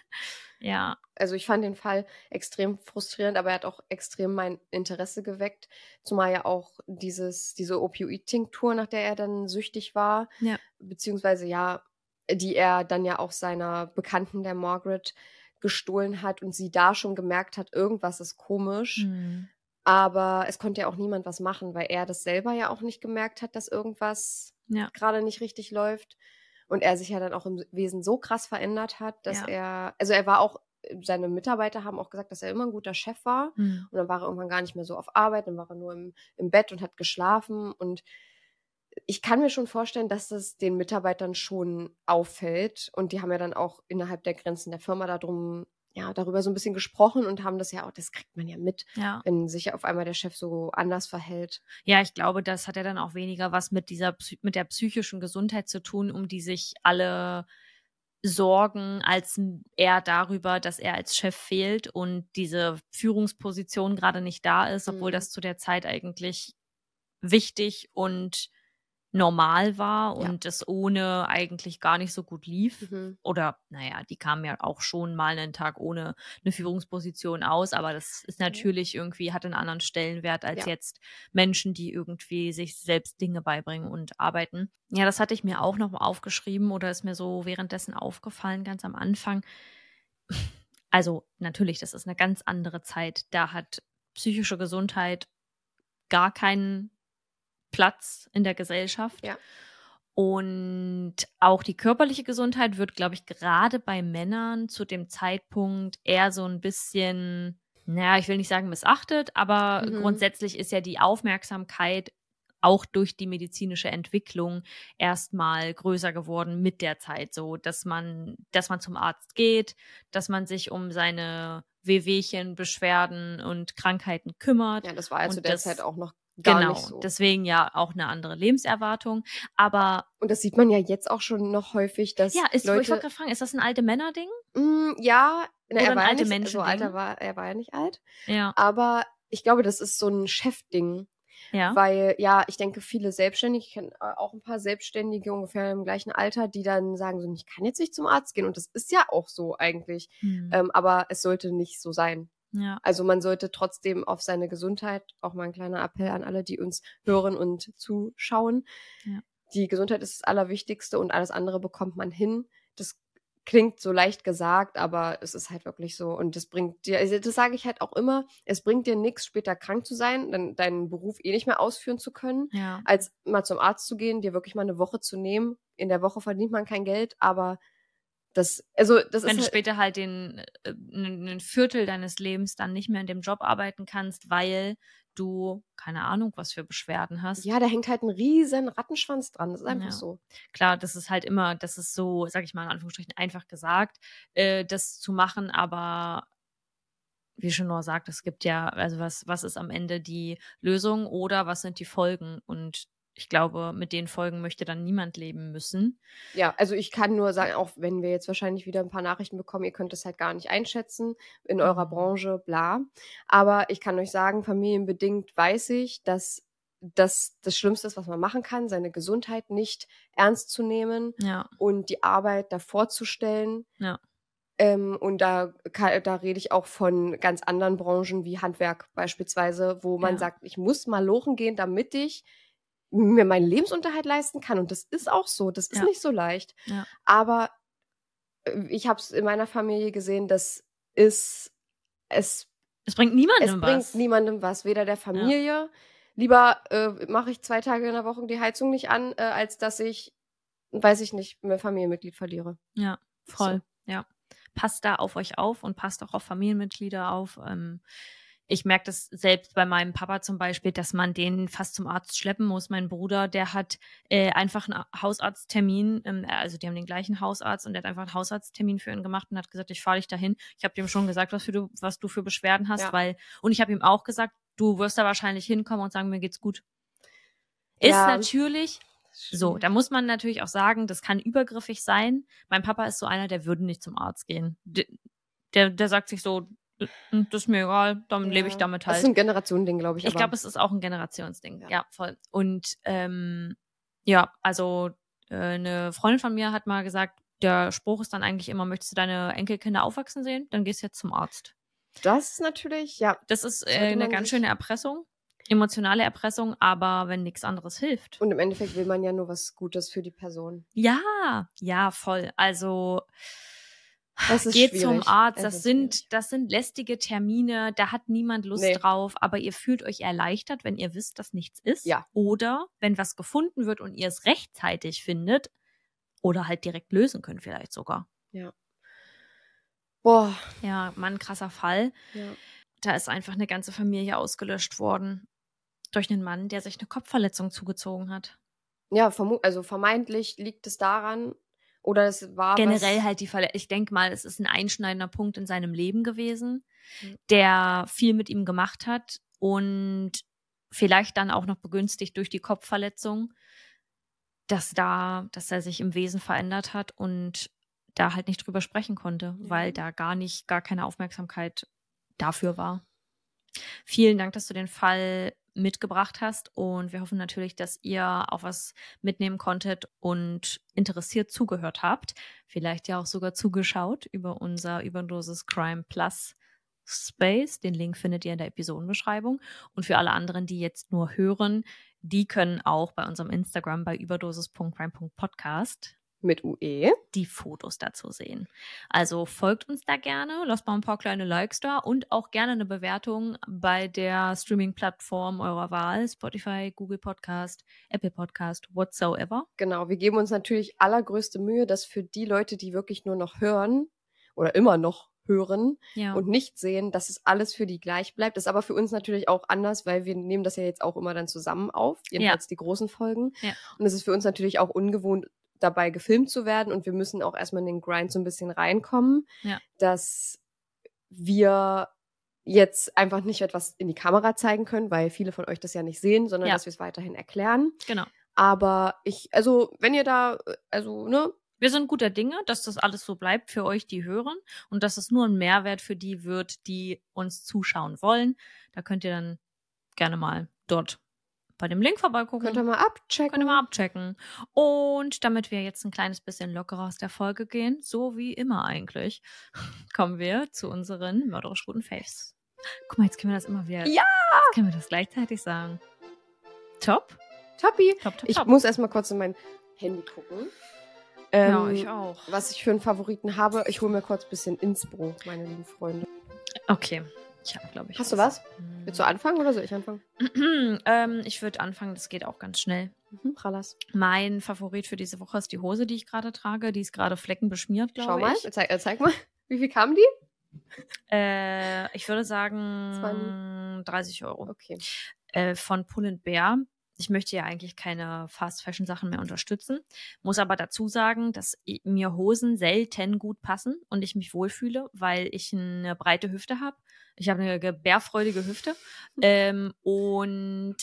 ja, Also ich fand den Fall extrem frustrierend, aber er hat auch extrem mein Interesse geweckt. Zumal ja auch dieses, diese Opioid-Tinktur, nach der er dann süchtig war, Ja. beziehungsweise ja, die er dann ja auch seiner Bekannten, der Margaret, gestohlen hat und sie da schon gemerkt hat, irgendwas ist komisch. Hm. Aber es konnte ja auch niemand was machen, weil er das selber ja auch nicht gemerkt hat, dass irgendwas Ja. gerade nicht richtig läuft. Und er sich ja dann auch im Wesen so krass verändert hat, dass Ja. er, also er war auch, seine Mitarbeiter haben auch gesagt, dass er immer ein guter Chef war. Hm. Und dann war er irgendwann gar nicht mehr so auf Arbeit, dann war er nur im, im Bett und hat geschlafen. Und ich kann mir schon vorstellen, dass das den Mitarbeitern schon auffällt. Und die haben ja dann auch innerhalb der Grenzen der Firma darum, ja, darüber so ein bisschen gesprochen und haben das ja auch, das kriegt man ja mit, Ja. wenn sich auf einmal der Chef so anders verhält. Ja, ich glaube, das hat ja dann auch weniger was mit dieser mit der psychischen Gesundheit zu tun, um die sich alle sorgen, als eher darüber, dass er als Chef fehlt und diese Führungsposition gerade nicht da ist, obwohl Mhm. das zu der Zeit eigentlich wichtig und normal war Ja. und es ohne eigentlich gar nicht so gut lief. Mhm. Oder, naja, die kamen ja auch schon mal einen Tag ohne eine Führungsposition aus, aber das ist natürlich irgendwie, hat einen anderen Stellenwert als Ja. jetzt Menschen, die irgendwie sich selbst Dinge beibringen und arbeiten. Ja, das hatte ich mir auch noch aufgeschrieben oder ist mir so währenddessen aufgefallen, ganz am Anfang. Also, natürlich, das ist eine ganz andere Zeit. Da hat psychische Gesundheit gar keinen Platz in der Gesellschaft. Ja. Und auch die körperliche Gesundheit wird, glaube ich, gerade bei Männern zu dem Zeitpunkt eher so ein bisschen, naja, ich will nicht sagen missachtet, aber Mhm. grundsätzlich ist ja die Aufmerksamkeit auch durch die medizinische Entwicklung erstmal größer geworden mit der Zeit, so dass man, dass man zum Arzt geht, dass man sich um seine Wehwehchen, Beschwerden und Krankheiten kümmert. Ja, das war ja zu der Zeit auch noch gar genau, so. deswegen ja auch eine andere Lebenserwartung. Aber Und das sieht man ja jetzt auch schon noch häufig, dass ja, ist, ich Leute. wollte gerade fragen, ist das ein alte Männerding? Mm, ja, na, Oder er ein war ja alte nicht, so Menschen-Ding? alter war er war ja nicht alt, Ja, aber ich glaube, das ist so ein Chefding, ja. weil ja, ich denke, viele Selbstständige, ich kenne äh, auch ein paar Selbstständige ungefähr im gleichen Alter, die dann sagen so, ich kann jetzt nicht zum Arzt gehen und das ist ja auch so eigentlich, Hm. ähm, aber es sollte nicht so sein. Ja. Also man sollte trotzdem auf seine Gesundheit, auch mal ein kleiner Appell an alle, die uns hören und zuschauen. Ja. Die Gesundheit ist das Allerwichtigste und alles andere bekommt man hin. Das klingt so leicht gesagt, aber es ist halt wirklich so. Und das bringt dir, also das sage ich halt auch immer, es bringt dir nichts, später krank zu sein, dann deinen Beruf eh nicht mehr ausführen zu können, Ja. als mal zum Arzt zu gehen, dir wirklich mal eine Woche zu nehmen. In der Woche verdient man kein Geld, aber das, also das Wenn du halt, später halt den äh, ein Viertel deines Lebens dann nicht mehr in dem Job arbeiten kannst, weil du keine Ahnung, was für Beschwerden hast. ja, da hängt halt ein riesen Rattenschwanz dran. Das ist einfach Ja. so. Klar, das ist halt immer, das ist so, sag ich mal in Anführungsstrichen, einfach gesagt, äh, das zu machen, aber wie schon nur sagt, es gibt ja, also was, was ist am Ende die Lösung oder was sind die Folgen? Und ich glaube, mit den Folgen möchte dann niemand leben müssen. Ja, also ich kann nur sagen, auch wenn wir jetzt wahrscheinlich wieder ein paar Nachrichten bekommen, ihr könnt es halt gar nicht einschätzen in eurer Mhm. Branche, bla. Aber ich kann euch sagen, familienbedingt weiß ich, dass das das Schlimmste ist, was man machen kann, seine Gesundheit nicht ernst zu nehmen Ja, und die Arbeit davor zu stellen. Ja. Ähm, und da, da rede ich auch von ganz anderen Branchen wie Handwerk beispielsweise, wo man Ja. sagt, ich muss mal lochen gehen, damit ich mir meinen Lebensunterhalt leisten kann. Und das ist auch so. Das ist Ja. nicht so leicht. Ja. Aber äh, ich habe es in meiner Familie gesehen, das ist es es bringt niemandem es bringt was. niemandem was, weder der Familie. Lieber äh, mache ich zwei Tage in der Woche die Heizung nicht an, äh, als dass ich, weiß ich nicht, mein Familienmitglied verliere. Ja, voll. Ja. Passt da auf euch auf und passt auch auf Familienmitglieder auf. Ähm, ich merke das selbst bei meinem Papa zum Beispiel, dass man den fast zum Arzt schleppen muss. Mein Bruder, der hat äh, einfach einen Hausarzttermin, ähm, also die haben den gleichen Hausarzt und der hat einfach einen Hausarzttermin für ihn gemacht und hat gesagt, ich fahre dich dahin. Ich habe dem schon gesagt, was, für du, was du für Beschwerden hast, Ja. weil, und ich habe ihm auch gesagt, du wirst da wahrscheinlich hinkommen und sagen, mir geht's gut. Ist Ja. natürlich so, da muss man natürlich auch sagen, das kann übergriffig sein. Mein Papa ist so einer, der würde nicht zum Arzt gehen. Der, der, der sagt sich so, "Äh, das ist mir egal, dann lebe ich Ja. damit Das halt. ist ein Generationending, glaube ich. Ich glaube, es ist auch ein Generationsding. Ja. Ja, voll. Und ähm, ja, also äh, eine Freundin von mir hat mal gesagt, der Spruch ist dann eigentlich immer, möchtest du deine Enkelkinder aufwachsen sehen? Dann gehst du jetzt zum Arzt. das ist natürlich, ja. Das ist äh, eine ganz schöne Erpressung, emotionale Erpressung, aber wenn nichts anderes hilft. Und im Endeffekt will man ja nur was Gutes für die Person. Ja, ja, voll. Also Das Geht schwierig. zum Arzt. Das ist sind, schwierig. das sind lästige Termine. Da hat niemand Lust Nee. drauf. Aber ihr fühlt euch erleichtert, wenn ihr wisst, dass nichts ist. Ja. Oder wenn was gefunden wird und ihr es rechtzeitig findet. Oder halt direkt lösen könnt, vielleicht sogar. Boah. Ja, Mann, krasser Fall. Ja. Da ist einfach eine ganze Familie ausgelöscht worden. Durch einen Mann, der sich eine Kopfverletzung zugezogen hat. Ja, also vermeintlich liegt es daran, oder es war Generell halt die Verletzung. Ich denke mal, es ist ein einschneidender Punkt in seinem Leben gewesen, Mhm. der viel mit ihm gemacht hat und vielleicht dann auch noch begünstigt durch die Kopfverletzung, dass da, dass er sich im Wesen verändert hat und da halt nicht drüber sprechen konnte, weil da gar nicht, gar keine Aufmerksamkeit dafür war. Vielen Dank, dass du den Fall mitgebracht hast und wir hoffen natürlich, dass ihr auch was mitnehmen konntet und interessiert zugehört habt. Vielleicht ja auch sogar zugeschaut über unser Überdosis Crime Plus Space. Den Link findet ihr in der Episodenbeschreibung. Und für alle anderen, die jetzt nur hören, die können auch bei unserem Instagram bei überdosis.crime.podcast mit. UE. die Fotos dazu sehen. Also folgt uns da gerne, lasst mal ein paar kleine Likes da und auch gerne eine Bewertung bei der Streaming-Plattform eurer Wahl, Spotify, Google Podcast, Apple Podcast, whatsoever. Genau, wir geben uns natürlich allergrößte Mühe, dass für die Leute, die wirklich nur noch hören oder immer noch hören Ja. und nicht sehen, dass es alles für die gleich bleibt. Das ist aber für uns natürlich auch anders, weil wir nehmen das ja jetzt auch immer dann zusammen auf, jedenfalls die großen Folgen. Ja. Und es ist für uns natürlich auch ungewohnt, dabei gefilmt zu werden und wir müssen auch erstmal in den Grind so ein bisschen reinkommen, Ja. dass wir jetzt einfach nicht etwas in die Kamera zeigen können, weil viele von euch das ja nicht sehen, sondern Ja. dass wir es weiterhin erklären. Genau. Aber ich, also, wenn ihr da, also, ne, Wir sind guter Dinge, dass das alles so bleibt für euch, die hören und dass es nur ein Mehrwert für die wird, die uns zuschauen wollen. Da könnt ihr dann gerne mal dort bei dem Link vorbeigucken. könnt ihr mal abchecken. Könnt ihr mal abchecken. Und damit wir jetzt ein kleines bisschen lockerer aus der Folge gehen, so wie immer eigentlich, *laughs* kommen wir zu unseren mörderisch guten Faves. Guck mal, jetzt können wir das immer wieder. Ja! Jetzt können wir das gleichzeitig sagen. Top, Toppi. top, top, Ich top. muss erstmal kurz in mein Handy gucken. ja, Ähm, ich auch. Was ich für einen Favoriten habe. Ich hole mir kurz ein bisschen Insbro, meine lieben Freunde. Okay. Ich habe, glaube ich. Hast du was? Hm. Willst du anfangen oder soll ich anfangen? *clears throat* ähm, ich würde anfangen, das geht auch ganz schnell. Mhm, Pralas. Mein Favorit für diese Woche ist die Hose, die ich gerade trage. Die ist gerade fleckenbeschmiert, glaube Schau mal, ich. zeig, äh, zeig mal. *laughs* Wie viel kamen die? Äh, ich würde sagen Zwei- 30 Euro. Okay. äh, von Pull Bear. Ich möchte ja eigentlich keine Fast Fashion Sachen mehr unterstützen, muss aber dazu sagen, dass mir Hosen selten gut passen und ich mich wohlfühle, weil ich eine breite Hüfte habe. Ich habe eine gebärfreudige Hüfte ähm, und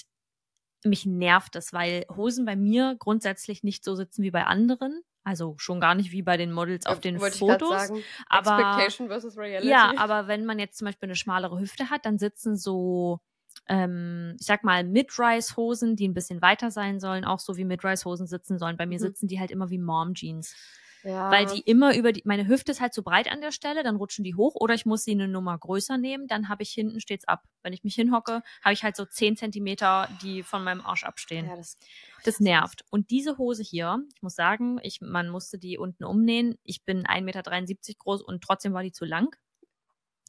mich nervt es, weil Hosen bei mir grundsätzlich nicht so sitzen wie bei anderen. Also schon gar nicht wie bei den Models auf Äh, den wollte Fotos. sagen. aber Expectation versus Reality. ja, aber wenn man jetzt zum Beispiel eine schmalere Hüfte hat, dann sitzen so, ähm, ich sag mal, Mid-Rise-Hosen, die ein bisschen weiter sein sollen, auch so wie Mid-Rise-Hosen sitzen sollen. Bei mir Mhm. sitzen die halt immer wie Mom-Jeans. Ja. Weil die immer über die, meine Hüfte ist halt zu breit an der Stelle, dann rutschen die hoch oder ich muss sie eine Nummer größer nehmen, dann habe ich hinten steht's ab. Wenn ich mich hinhocke, habe ich halt so 10 Zentimeter, die von meinem Arsch abstehen. ja, das, Das nervt. Und diese Hose hier, ich muss sagen, ich, man musste die unten umnähen. Ich bin 1,73 Meter groß und trotzdem war die zu lang.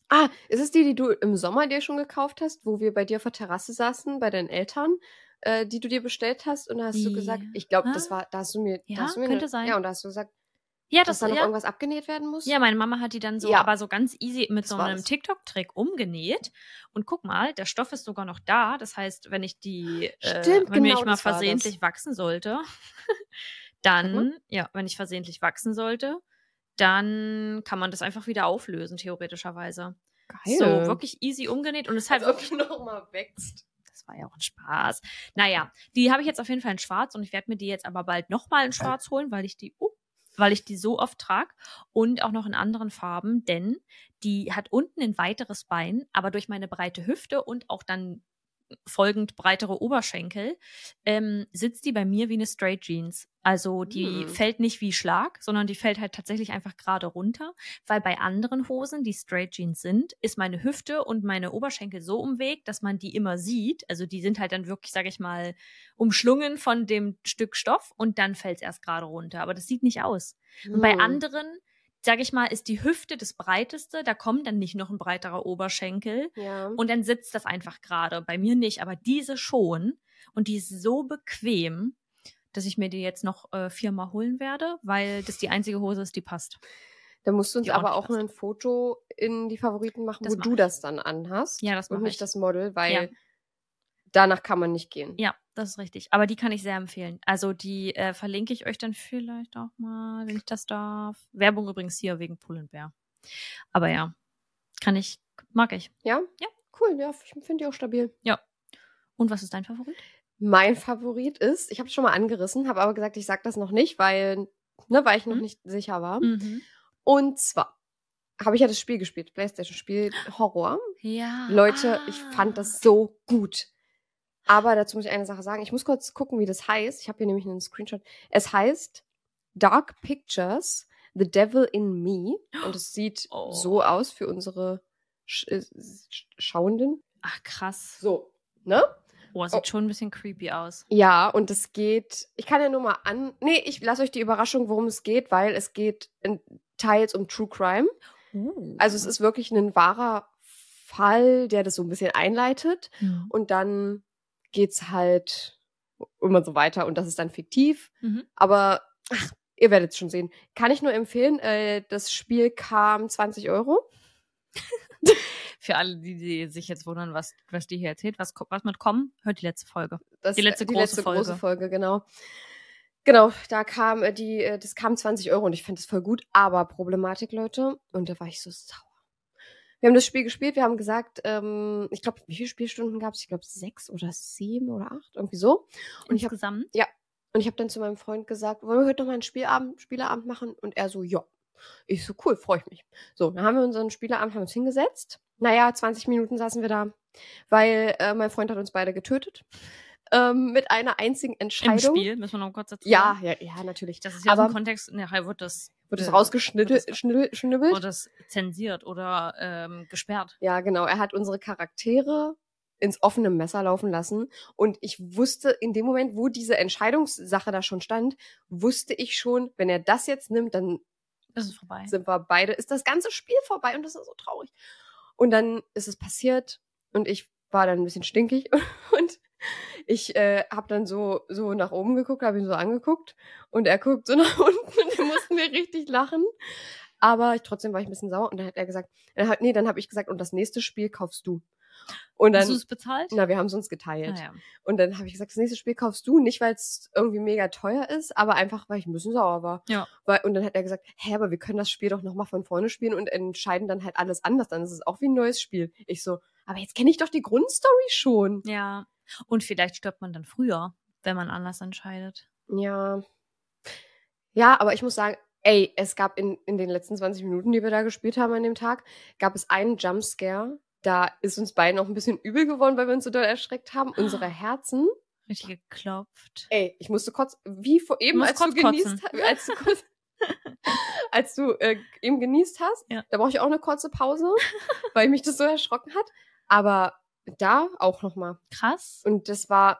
Ah, ist es die, die du im Sommer dir schon gekauft hast, wo wir bei dir auf der Terrasse saßen, bei deinen Eltern, äh, die du dir bestellt hast? Und da hast du Die- gesagt, ich glaube, das war, da hast du mir, Ja, da hast du mir könnte ne, sein. Ja, und da hast du gesagt, Ja, dass das da noch ja, irgendwas abgenäht werden muss? Ja, meine Mama hat die dann so, Ja. aber so ganz easy mit so Das war einem. TikTok-Trick umgenäht. Und guck mal, der Stoff ist sogar noch da. Das heißt, wenn ich die, äh, Stimmt, wenn genau ich mal versehentlich wachsen sollte, *laughs* dann, mal. ja, wenn ich versehentlich wachsen sollte, dann kann man das einfach wieder auflösen, theoretischerweise. Geil. So, wirklich easy umgenäht und es halt Als ob wirklich du *laughs* noch mal wächst. das war ja auch ein Spaß. Naja, die habe ich jetzt auf jeden Fall in schwarz und ich werde mir die jetzt aber bald nochmal in *clears throat* schwarz holen, weil ich die, uh, weil ich die so oft trage und auch noch in anderen Farben, denn die hat unten ein weiteres Bein, aber durch meine breite Hüfte und auch dann folgend breitere Oberschenkel ähm, sitzt die bei mir wie eine Straight Jeans. Also die Hm. fällt nicht wie Schlag, sondern die fällt halt tatsächlich einfach gerade runter, weil bei anderen Hosen, die Straight Jeans sind, ist meine Hüfte und meine Oberschenkel so umwegt, dass man die immer sieht. Also die sind halt dann wirklich, sage ich mal, umschlungen von dem Stück Stoff und dann fällt es erst gerade runter. Aber das sieht nicht aus. Und bei Hm. anderen, sag ich mal, ist die Hüfte das breiteste, da kommt dann nicht noch ein breiterer Oberschenkel Ja. und dann sitzt das einfach gerade. Bei mir nicht, aber diese schon. Und die ist so bequem, dass ich mir die jetzt noch äh, viermal holen werde, weil das die einzige Hose ist, die passt. Da musst du uns aber auch ein Foto in die Favoriten machen, Das wo mach du ich. das dann anhast. Ja, das und mache nicht ich. das Model, weil Ja. Danach kann man nicht gehen. Ja, das ist richtig. Aber die kann ich sehr empfehlen. Also die äh, verlinke ich euch dann vielleicht auch mal, wenn ich das darf. Werbung übrigens hier wegen Pull Bear. Aber ja, kann ich, mag ich. Ja? Ja. Cool, ja, ich finde die auch stabil. Und was ist dein Favorit? Mein Favorit ist, ich habe es schon mal angerissen, habe aber gesagt, ich sag das noch nicht, weil, ne, weil ich noch Mhm. nicht sicher war. Mhm. Und zwar habe ich ja das Spiel gespielt, PlayStation-Spiel Horror. Ja. Leute, ich ah. fand das so gut. Aber dazu muss ich eine Sache sagen. Ich muss kurz gucken, wie das heißt. Ich habe hier nämlich einen Screenshot. Es heißt Dark Pictures, The Devil in Me. Und es sieht *gasps* Oh. so aus für unsere Sch äh, Sch Schauenden. Ach, krass. So, ne? Oh, sieht Oh. schon ein bisschen creepy aus. Ja, und es geht. Ich kann ja nur mal an. Nee, ich lasse euch die Überraschung, worum es geht, weil es geht in, teils um True Crime. Uh. Also es ist wirklich ein wahrer Fall, der das so ein bisschen einleitet. Mhm. Und dann geht's halt immer so weiter und das ist dann fiktiv. Mhm. Aber ach, ihr werdet es schon sehen. Kann ich nur empfehlen. Äh, das Spiel kam 20 Euro. *laughs* Für alle, die, die sich jetzt wundern, was, was die hier erzählt, was, was mit kommen, hört die letzte Folge. Das, Die letzte die große letzte Folge. große Folge, genau. Genau, da kam äh, die, äh, das kam 20 Euro und ich finde das voll gut. Aber Problematik, Leute, und da war ich so sauer. Wir haben das Spiel gespielt, wir haben gesagt, ähm, ich glaube, wie viele Spielstunden gab es? Ich glaube, sechs oder sieben oder acht, irgendwie so. Und ich habe Insgesamt. Und ich habe dann zu meinem Freund gesagt, wollen wir heute noch mal einen Spielabend, Spieleabend machen? Und er so, ja. Ich so, cool, freue ich mich. So, dann haben wir unseren Spieleabend, haben uns hingesetzt. Naja, 20 Minuten saßen wir da, weil äh, mein Freund hat uns beide getötet. Ähm, mit einer einzigen Im Entscheidung. Spiel, müssen wir noch kurz dazu Ja, sagen. ja, ja, natürlich. Das ist ja Aber dem Kontext, nachher wird das, wird es äh, rausgeschnibbelt, wird das zensiert oder ähm, gesperrt. Ja, genau. Er hat unsere Charaktere ins offene Messer laufen lassen. Und ich wusste in dem Moment, wo diese Entscheidungssache da schon stand, wusste ich schon, wenn er das jetzt nimmt, dann sind wir beide, ist das ganze Spiel vorbei und das ist so traurig. Und dann ist es passiert und ich war dann ein bisschen stinkig *laughs* und ich äh, habe dann so so nach oben geguckt, habe ihn so angeguckt und er guckt so *laughs* nach unten und dann mussten wir richtig lachen. Aber ich, trotzdem war ich ein bisschen sauer und dann hat er gesagt, er hat, nee, dann habe ich gesagt, und das nächste Spiel kaufst du. Und Hast dann, du es bezahlt? na, wir haben es uns geteilt. Ah, ja. Und dann habe ich gesagt, das nächste Spiel kaufst du, nicht weil es irgendwie mega teuer ist, aber einfach, weil ich ein bisschen sauer war. Ja. Weil, und dann hat er gesagt, hä, aber wir können das Spiel doch nochmal von vorne spielen und entscheiden dann halt alles anders. Dann ist es auch wie ein neues Spiel. Ich so, aber jetzt kenne ich doch die Grundstory schon. ja. Und vielleicht stirbt man dann früher, wenn man anders entscheidet. Ja. Ja, aber ich muss sagen, ey, es gab in, in den letzten 20 Minuten, die wir da gespielt haben an dem Tag, gab es einen Jumpscare. Da ist uns beiden auch ein bisschen übel geworden, weil wir uns so doll erschreckt haben. *gasps* Unsere Herzen Richtig geklopft. Ey, ich musste kurz, wie vor eben, als du genießt, als du, kurz, *laughs* als du äh, eben genießt hast, Ja. da brauche ich auch eine kurze Pause, *laughs* weil mich das so erschrocken hat. Aber da auch noch mal. Krass. Und das war,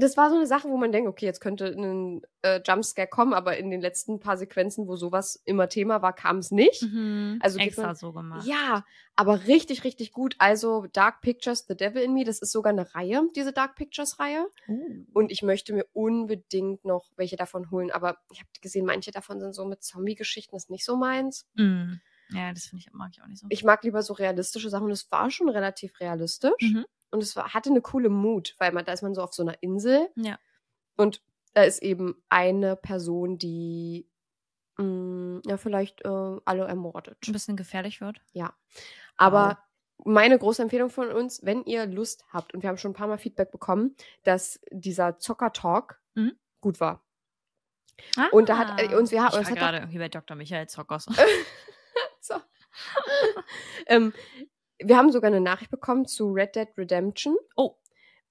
das war so eine Sache, wo man denkt, okay, jetzt könnte ein äh, Jumpscare kommen, aber in den letzten paar Sequenzen, wo sowas immer Thema war, kam es nicht. Mhm. Also extra man- so gemacht. Ja, aber richtig, richtig gut. Also Dark Pictures, The Devil in Me, das ist sogar eine Reihe, diese Dark Pictures Reihe. Uh. Und ich möchte mir unbedingt noch welche davon holen. Aber ich habe gesehen, manche davon sind so mit Zombie-Geschichten, das ist nicht so meins. Mm. Ja, das finde ich mag ich auch nicht so. Ich mag lieber so realistische Sachen. Und es war schon relativ realistisch. Mhm. Und es war, hatte eine coole Mut, weil man, da ist man so auf so einer Insel. Ja. Und da ist eben eine Person, die mh, ja vielleicht äh, alle ermordet. Ein bisschen gefährlich wird. Aber meine große Empfehlung von uns, wenn ihr Lust habt, und wir haben schon ein paar Mal Feedback bekommen, dass dieser Zocker-Talk Mhm. gut war. Und da hat, äh, uns- wir haben- ich war gerade hier bei Dr. Michael Zockers. *laughs* *laughs* Ähm, wir haben sogar eine Nachricht bekommen zu Red Dead Redemption. Oh.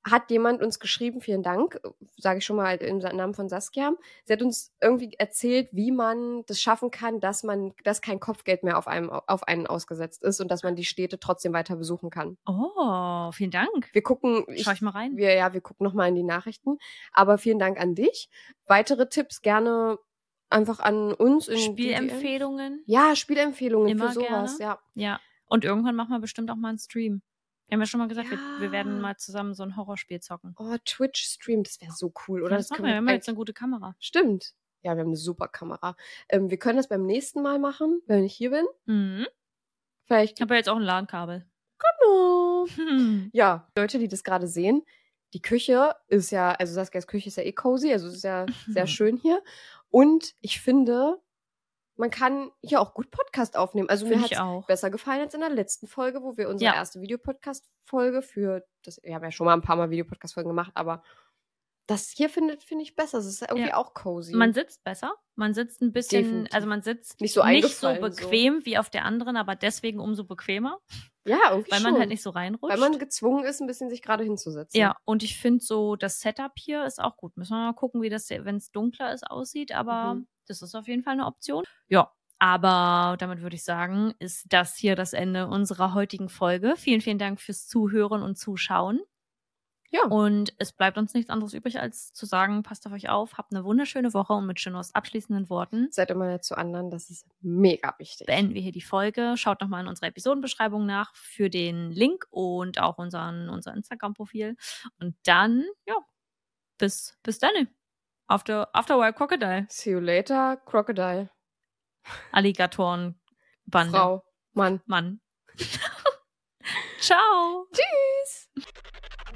Hat jemand uns geschrieben, vielen Dank, sage ich schon mal im Namen von Saskia. Sie hat uns irgendwie erzählt, wie man das schaffen kann, dass man, dass kein Kopfgeld mehr auf einem, auf einen ausgesetzt ist und dass man die Städte trotzdem weiter besuchen kann. Oh, vielen Dank. Wir gucken, Schau ich mal rein. wir, ja, wir gucken nochmal in die Nachrichten. Aber vielen Dank an dich. Weitere Tipps gerne einfach an uns in Spielempfehlungen. Ja, Spielempfehlungen Immer für sowas, gerne. ja. Ja. Und irgendwann machen wir bestimmt auch mal einen Stream. Wir haben ja schon mal gesagt, wir, wir werden Ja. mal zusammen so ein Horrorspiel zocken. Oh, Twitch-Stream, das wäre so cool, oder? das machen können wir. Wir haben jetzt eine gute Kamera. Stimmt. Ja, wir haben eine super Kamera. Ähm, wir können das beim nächsten Mal machen, wenn ich hier bin. Mhm. Vielleicht. Ich habe ja jetzt auch ein LAN-Kabel. Genau. Hm. *laughs* Ja, Leute, die das gerade sehen, die Küche ist ja, also Saskias Küche ist ja eh cozy, also es ist ja *laughs* sehr schön hier. Und ich finde, man kann hier auch gut Podcast aufnehmen. Also mir Finde hat auch. besser gefallen als in der letzten Folge, wo wir unsere Ja. erste Videopodcast-Folge für, das, wir haben ja schon mal ein paar Mal Videopodcast-Folgen gemacht, aber das hier finde finde ich besser. Es ist irgendwie Ja. auch cozy. Man sitzt besser. Man sitzt ein bisschen, Definitiv. also man sitzt Nicht so nicht so eingefallen, so. bequem wie auf der anderen, aber deswegen umso bequemer, ja, irgendwie weil schon. man halt nicht so reinrutscht. Weil man gezwungen ist, ein bisschen sich gerade hinzusetzen. ja, und ich finde so, das Setup hier ist auch gut. Müssen wir mal gucken, wie das, wenn es dunkler ist, aussieht, aber Mhm. das ist auf jeden Fall eine Option. Ja, aber damit würde ich sagen, ist das hier das Ende unserer heutigen Folge. Vielen, vielen Dank fürs Zuhören und Zuschauen. Ja. Und es bleibt uns nichts anderes übrig, als zu sagen, passt auf euch auf, habt eine wunderschöne Woche und mit Chinos abschließenden Worten Seid immer nett zu anderen, das ist mega wichtig. beenden wir hier die Folge. Schaut nochmal in unserer Episodenbeschreibung nach für den Link und auch unseren, unser Instagram-Profil. Und dann, ja, bis, bis dann. After, after Wild Crocodile. See you later, Crocodile. Alligatoren, Bande. Frau, Mann. Mann. *laughs* Ciao. Tschüss.